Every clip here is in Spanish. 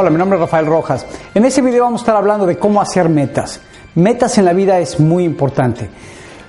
Hola, mi nombre es Rafael Rojas. En este video vamos a estar hablando de cómo hacer metas. Metas en la vida es muy importante.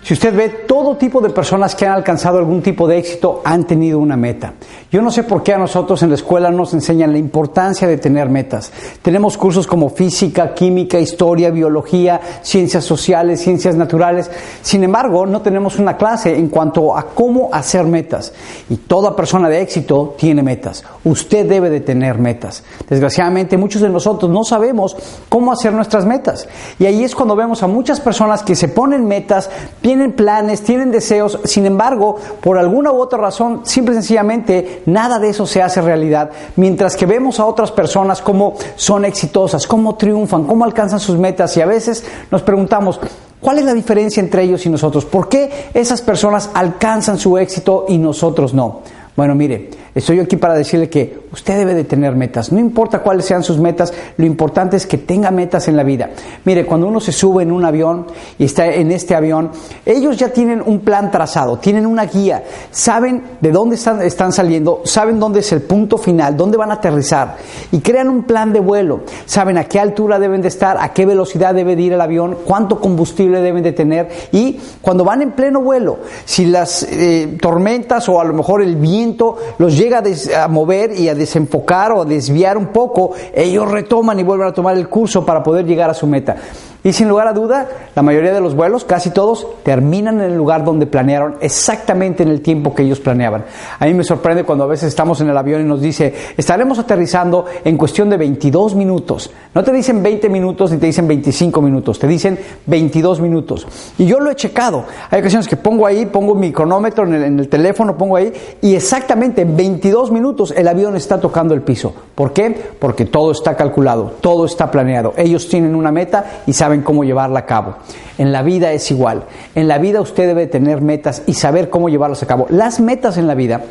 Si usted ve, todo tipo de personas que han alcanzado algún tipo de éxito han tenido una meta. Yo no sé por qué a nosotros en la escuela nos enseñan la importancia de tener metas. Tenemos cursos como física, química, historia, biología, ciencias sociales, ciencias naturales. Sin embargo, no tenemos una clase en cuanto a cómo hacer metas. Y toda persona de éxito tiene metas. Usted debe de tener metas. Desgraciadamente, muchos de nosotros no sabemos cómo hacer nuestras metas. Y ahí es cuando vemos a muchas personas que se ponen metas, tienen planes, tienen deseos, sin embargo, por alguna u otra razón, simple y sencillamente, nada de eso se hace realidad, mientras que vemos a otras personas cómo son exitosas, cómo triunfan, cómo alcanzan sus metas y a veces nos preguntamos, ¿Cuál es la diferencia entre ellos y nosotros? ¿Por qué esas personas alcanzan su éxito y nosotros no? Bueno, mire, estoy aquí para decirle que usted debe de tener metas. No importa cuáles sean sus metas, lo importante es que tenga metas en la vida. Mire, cuando uno se sube en un avión y está en este avión, ellos ya tienen un plan trazado, tienen una guía, saben de dónde están, saliendo, saben dónde es el punto final, dónde van a aterrizar y crean un plan de vuelo. Saben a qué altura deben de estar, a qué velocidad debe de ir el avión, cuánto combustible deben de tener y cuando van en pleno vuelo, si las eh, tormentas o a lo mejor el viento los llega a, mover y a desenfocar o a desviar un poco, ellos retoman y vuelven a tomar el curso para poder llegar a su meta. Y sin lugar a duda, la mayoría de los vuelos, casi todos, terminan en el lugar donde planearon, exactamente en el tiempo que ellos planeaban. A mí me sorprende cuando a veces estamos en el avión y nos dice, estaremos aterrizando en cuestión de 22 minutos. No te dicen 20 minutos ni te dicen 25 minutos, te dicen 22 minutos. Y yo lo he checado. Hay ocasiones que pongo ahí, pongo mi cronómetro en el, en el teléfono, pongo ahí, y exactamente en 22 minutos el avión está tocando el piso. ¿Por qué? Porque todo está calculado, todo está planeado. Ellos tienen una meta y saben saben cómo llevarla a cabo. En la vida es igual. En la vida usted debe tener metas y saber cómo llevarlas a cabo. Las metas en la vida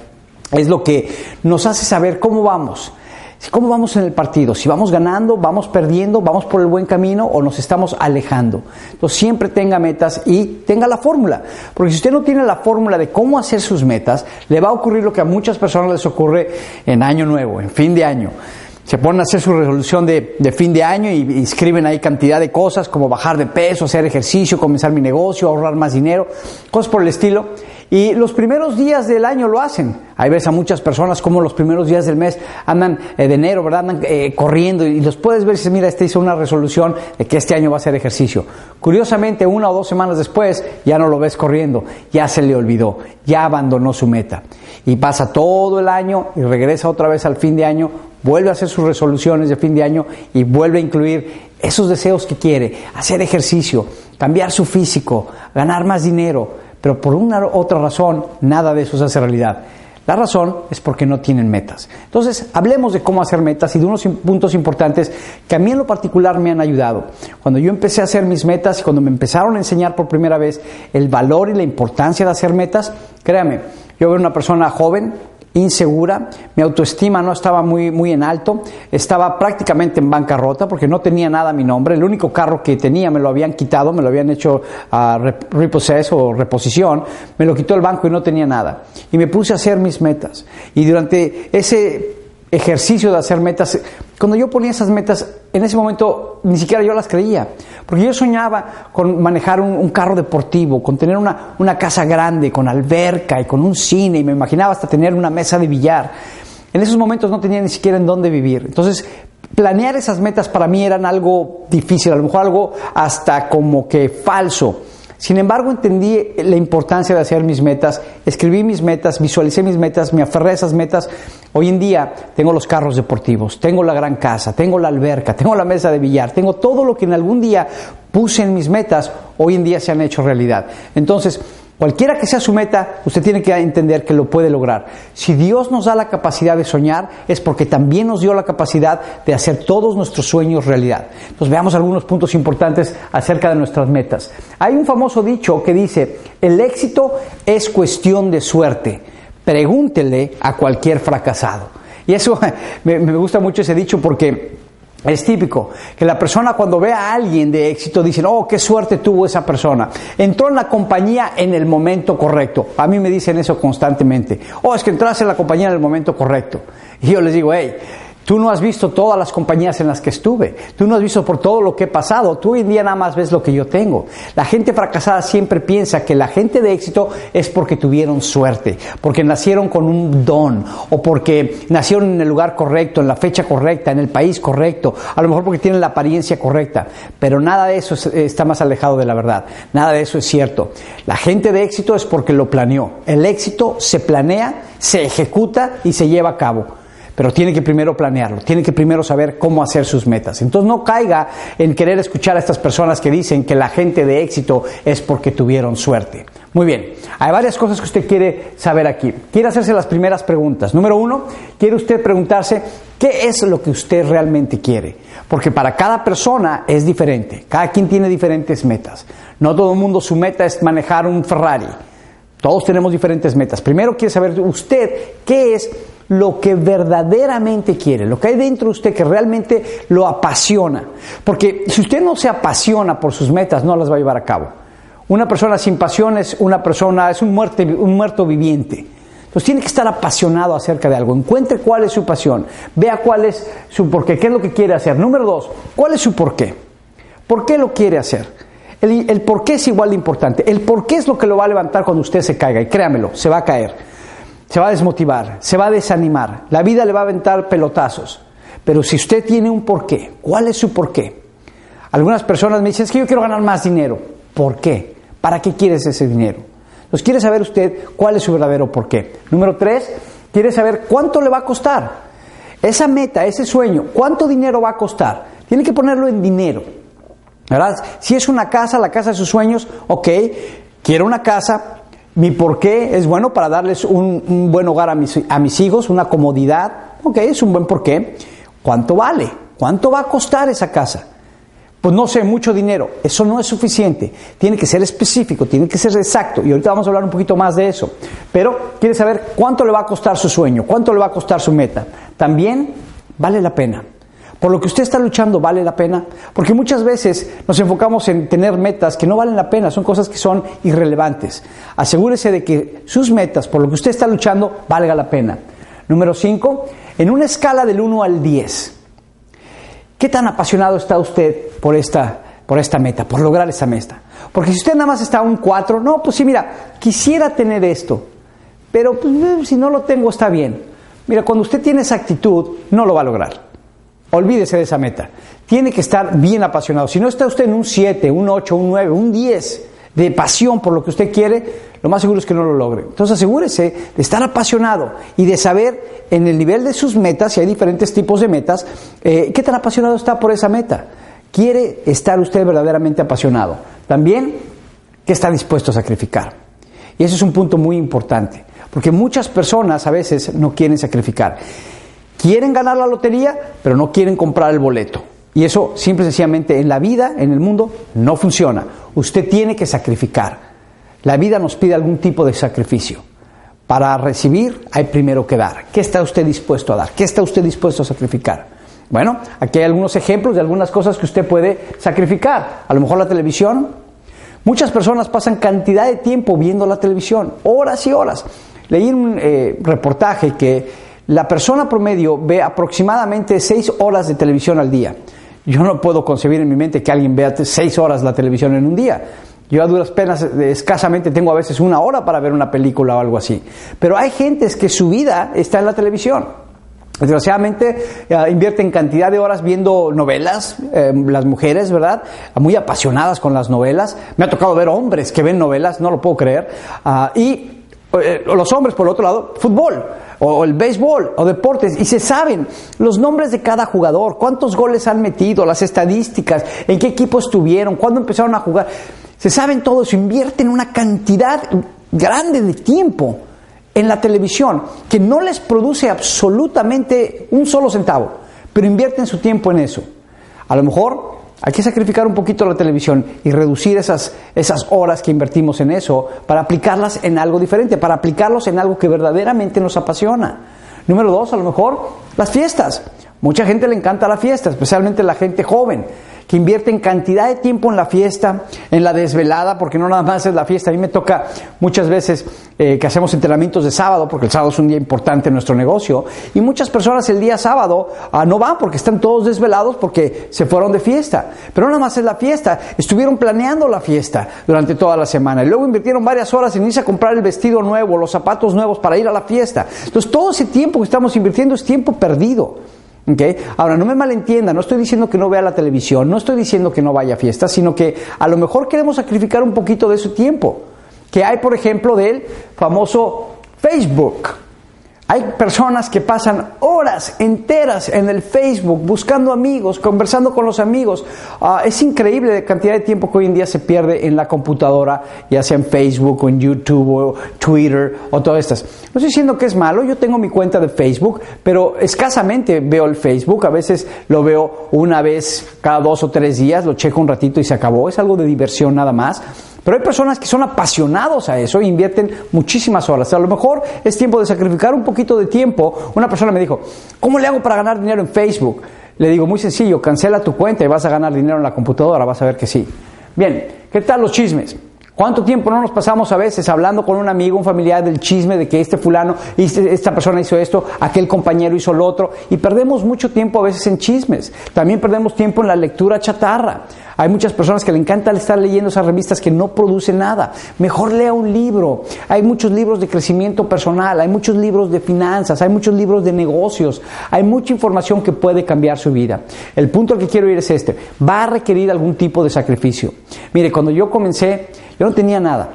es lo que nos hace saber cómo vamos. ¿Cómo vamos en el partido? Si vamos ganando, vamos perdiendo, vamos por el buen camino o nos estamos alejando. Entonces siempre tenga metas y tenga la fórmula. Porque si usted no tiene la fórmula de cómo hacer sus metas, le va a ocurrir lo que a muchas personas les ocurre en año nuevo, en fin de año se ponen a hacer su resolución de, fin de año y, escriben ahí cantidad de cosas como bajar de peso, hacer ejercicio, comenzar mi negocio, ahorrar más dinero, cosas por el estilo. Y los primeros días del año lo hacen. Ahí ves a muchas personas como los primeros días del mes andan eh, de enero, ¿verdad? Andan eh, corriendo y los puedes ver y dices, mira, este hizo una resolución de que este año va a hacer ejercicio. Curiosamente, una o dos semanas después ya no lo ves corriendo, ya se le olvidó, ya abandonó su meta. Y pasa todo el año y regresa otra vez al fin de año vuelve a hacer sus resoluciones de fin de año y vuelve a incluir esos deseos que quiere, hacer ejercicio, cambiar su físico, ganar más dinero, pero por una otra razón nada de eso se hace realidad. La razón es porque no tienen metas. Entonces, hablemos de cómo hacer metas y de unos puntos importantes que a mí en lo particular me han ayudado. Cuando yo empecé a hacer mis metas y cuando me empezaron a enseñar por primera vez el valor y la importancia de hacer metas, créame, yo veo una persona joven, insegura, mi autoestima no estaba muy, muy en alto, estaba prácticamente en bancarrota porque no tenía nada a mi nombre, el único carro que tenía me lo habían quitado, me lo habían hecho a repossess o reposición, me lo quitó el banco y no tenía nada. Y me puse a hacer mis metas. Y durante ese ejercicio de hacer metas, cuando yo ponía esas metas, en ese momento ni siquiera yo las creía, porque yo soñaba con manejar un, carro deportivo, con tener una, una, casa grande, con alberca y con un cine, y me imaginaba hasta tener una mesa de billar. En esos momentos no tenía ni siquiera en dónde vivir. Entonces, planear esas metas para mí eran algo difícil, a lo mejor algo hasta como que falso. Sin embargo, entendí la importancia de hacer mis metas, escribí mis metas, visualicé mis metas, me aferré a esas metas. Hoy en día tengo los carros deportivos, tengo la gran casa, tengo la alberca, tengo la mesa de billar, tengo todo lo que en algún día puse en mis metas, hoy en día se han hecho realidad. Entonces, Cualquiera que sea su meta, usted tiene que entender que lo puede lograr. Si Dios nos da la capacidad de soñar, es porque también nos dio la capacidad de hacer todos nuestros sueños realidad. Entonces veamos algunos puntos importantes acerca de nuestras metas. Hay un famoso dicho que dice, el éxito es cuestión de suerte. Pregúntele a cualquier fracasado. Y eso me, gusta mucho ese dicho porque Es típico que la persona cuando ve a alguien de éxito dicen, oh, qué suerte tuvo esa persona. Entró en la compañía en el momento correcto. A mí me dicen eso constantemente. Oh, es que entraste en la compañía en el momento correcto. Y yo les digo, hey, Tú no has visto todas las compañías en las que estuve. Tú no has visto por todo lo que he pasado. Tú hoy en día nada más ves lo que yo tengo. La gente fracasada siempre piensa que la gente de éxito es porque tuvieron suerte, porque nacieron con un don o porque nacieron en el lugar correcto, en la fecha correcta, en el país correcto, a lo mejor porque tienen la apariencia correcta. Pero nada de eso está más alejado de la verdad. Nada de eso es cierto. La gente de éxito es porque lo planeó. El éxito se planea, se ejecuta y se lleva a cabo pero tiene que primero planearlo, tiene que primero saber cómo hacer sus metas. Entonces no caiga en querer escuchar a estas personas que dicen que la gente de éxito es porque tuvieron suerte. Muy bien, hay varias cosas que usted quiere saber aquí. Quiere hacerse las primeras preguntas. Número uno, quiere usted preguntarse qué es lo que usted realmente quiere. Porque para cada persona es diferente, cada quien tiene diferentes metas. No todo el mundo su meta es manejar un Ferrari. Todos tenemos diferentes metas. Primero quiere saber usted qué es lo que verdaderamente quiere, lo que hay dentro de usted que realmente lo apasiona. Porque si usted no se apasiona por sus metas, no las va a llevar a cabo. Una persona sin pasión es una persona, es un, muerte, un muerto viviente. Entonces tiene que estar apasionado acerca de algo. Encuentre cuál es su pasión. Vea cuál es su porqué. ¿Qué es lo que quiere hacer? Número dos, ¿cuál es su porqué? ¿Por qué lo quiere hacer? El, el porqué es igual de importante. El porqué es lo que lo va a levantar cuando usted se caiga. Y créamelo, se va a caer se va a desmotivar, se va a desanimar, la vida le va a aventar pelotazos. Pero si usted tiene un porqué, ¿cuál es su porqué? Algunas personas me dicen, es que yo quiero ganar más dinero. ¿Por qué? ¿Para qué quieres ese dinero? Entonces, quiere saber usted cuál es su verdadero porqué. Número tres, quiere saber cuánto le va a costar. Esa meta, ese sueño, ¿cuánto dinero va a costar? Tiene que ponerlo en dinero. ¿Verdad? Si es una casa, la casa de sus sueños, ok, quiero una casa, mi porqué es bueno para darles un, buen hogar a mis, a mis, hijos, una comodidad. Ok, es un buen porqué. ¿Cuánto vale? ¿Cuánto va a costar esa casa? Pues no sé, mucho dinero. Eso no es suficiente. Tiene que ser específico, tiene que ser exacto. Y ahorita vamos a hablar un poquito más de eso. Pero quiere saber cuánto le va a costar su sueño, cuánto le va a costar su meta. También vale la pena. Por lo que usted está luchando, ¿vale la pena? Porque muchas veces nos enfocamos en tener metas que no valen la pena, son cosas que son irrelevantes. Asegúrese de que sus metas, por lo que usted está luchando, valga la pena. Número 5, en una escala del 1 al 10, ¿qué tan apasionado está usted por esta, por esta meta, por lograr esa meta? Porque si usted nada más está a un 4, no, pues sí, mira, quisiera tener esto, pero pues, si no lo tengo está bien. Mira, cuando usted tiene esa actitud, no lo va a lograr. Olvídese de esa meta. Tiene que estar bien apasionado. Si no está usted en un 7, un 8, un 9, un 10 de pasión por lo que usted quiere, lo más seguro es que no lo logre. Entonces asegúrese de estar apasionado y de saber en el nivel de sus metas, si hay diferentes tipos de metas, eh, qué tan apasionado está por esa meta. ¿Quiere estar usted verdaderamente apasionado? También, ¿qué está dispuesto a sacrificar? Y ese es un punto muy importante, porque muchas personas a veces no quieren sacrificar. Quieren ganar la lotería, pero no quieren comprar el boleto. Y eso simple y sencillamente en la vida, en el mundo, no funciona. Usted tiene que sacrificar. La vida nos pide algún tipo de sacrificio. Para recibir hay primero que dar. ¿Qué está usted dispuesto a dar? ¿Qué está usted dispuesto a sacrificar? Bueno, aquí hay algunos ejemplos de algunas cosas que usted puede sacrificar. A lo mejor la televisión. Muchas personas pasan cantidad de tiempo viendo la televisión, horas y horas. Leí un eh, reportaje que la persona promedio ve aproximadamente seis horas de televisión al día. Yo no puedo concebir en mi mente que alguien vea seis horas la televisión en un día. Yo a duras penas, escasamente tengo a veces una hora para ver una película o algo así. Pero hay gentes que su vida está en la televisión. Desgraciadamente eh, invierten cantidad de horas viendo novelas, eh, las mujeres, ¿verdad? Muy apasionadas con las novelas. Me ha tocado ver hombres que ven novelas, no lo puedo creer. Ah, y eh, los hombres, por otro lado, fútbol o el béisbol o deportes y se saben los nombres de cada jugador, cuántos goles han metido, las estadísticas, en qué equipo estuvieron, cuándo empezaron a jugar. Se saben todo eso, invierten una cantidad grande de tiempo en la televisión que no les produce absolutamente un solo centavo, pero invierten su tiempo en eso. A lo mejor hay que sacrificar un poquito la televisión y reducir esas, esas horas que invertimos en eso para aplicarlas en algo diferente, para aplicarlos en algo que verdaderamente nos apasiona. Número dos, a lo mejor las fiestas. Mucha gente le encanta la fiesta, especialmente la gente joven que invierte en cantidad de tiempo en la fiesta, en la desvelada, porque no nada más es la fiesta. A mí me toca muchas veces eh, que hacemos entrenamientos de sábado, porque el sábado es un día importante en nuestro negocio, y muchas personas el día sábado ah, no van porque están todos desvelados porque se fueron de fiesta. Pero no nada más es la fiesta, estuvieron planeando la fiesta durante toda la semana, y luego invirtieron varias horas en irse a comprar el vestido nuevo, los zapatos nuevos para ir a la fiesta. Entonces todo ese tiempo que estamos invirtiendo es tiempo perdido. Ahora, no me malentienda, no estoy diciendo que no vea la televisión, no estoy diciendo que no vaya a fiestas, sino que a lo mejor queremos sacrificar un poquito de su tiempo. Que hay, por ejemplo, del famoso Facebook. Hay personas que pasan horas enteras en el Facebook buscando amigos, conversando con los amigos. Ah, es increíble la cantidad de tiempo que hoy en día se pierde en la computadora, ya sea en Facebook o en YouTube o Twitter o todas estas. No estoy diciendo que es malo, yo tengo mi cuenta de Facebook, pero escasamente veo el Facebook. A veces lo veo una vez cada dos o tres días, lo checo un ratito y se acabó. Es algo de diversión nada más. Pero hay personas que son apasionados a eso e invierten muchísimas horas. A lo mejor es tiempo de sacrificar un poquito de tiempo. Una persona me dijo, ¿cómo le hago para ganar dinero en Facebook? Le digo, muy sencillo, cancela tu cuenta y vas a ganar dinero en la computadora, vas a ver que sí. Bien, ¿qué tal los chismes? ¿Cuánto tiempo no nos pasamos a veces hablando con un amigo, un familiar del chisme de que este fulano, esta persona hizo esto, aquel compañero hizo lo otro? Y perdemos mucho tiempo a veces en chismes. También perdemos tiempo en la lectura chatarra. Hay muchas personas que le encanta estar leyendo esas revistas que no producen nada. Mejor lea un libro. Hay muchos libros de crecimiento personal, hay muchos libros de finanzas, hay muchos libros de negocios, hay mucha información que puede cambiar su vida. El punto al que quiero ir es este. Va a requerir algún tipo de sacrificio. Mire, cuando yo comencé, yo no tenía nada.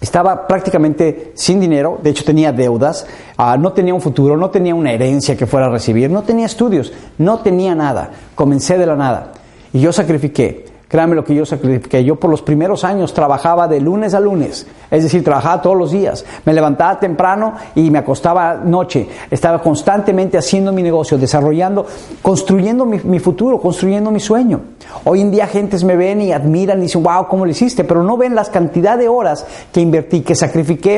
Estaba prácticamente sin dinero, de hecho tenía deudas, ah, no tenía un futuro, no tenía una herencia que fuera a recibir, no tenía estudios, no tenía nada. Comencé de la nada. Y yo sacrifiqué. Créanme lo que yo sacrifiqué. Yo por los primeros años trabajaba de lunes a lunes, es decir, trabajaba todos los días. Me levantaba temprano y me acostaba noche. Estaba constantemente haciendo mi negocio, desarrollando, construyendo mi, futuro, construyendo mi sueño. Hoy en día gentes me ven y admiran y dicen, wow, ¿cómo lo hiciste? Pero no ven las cantidad de horas que invertí, que sacrifiqué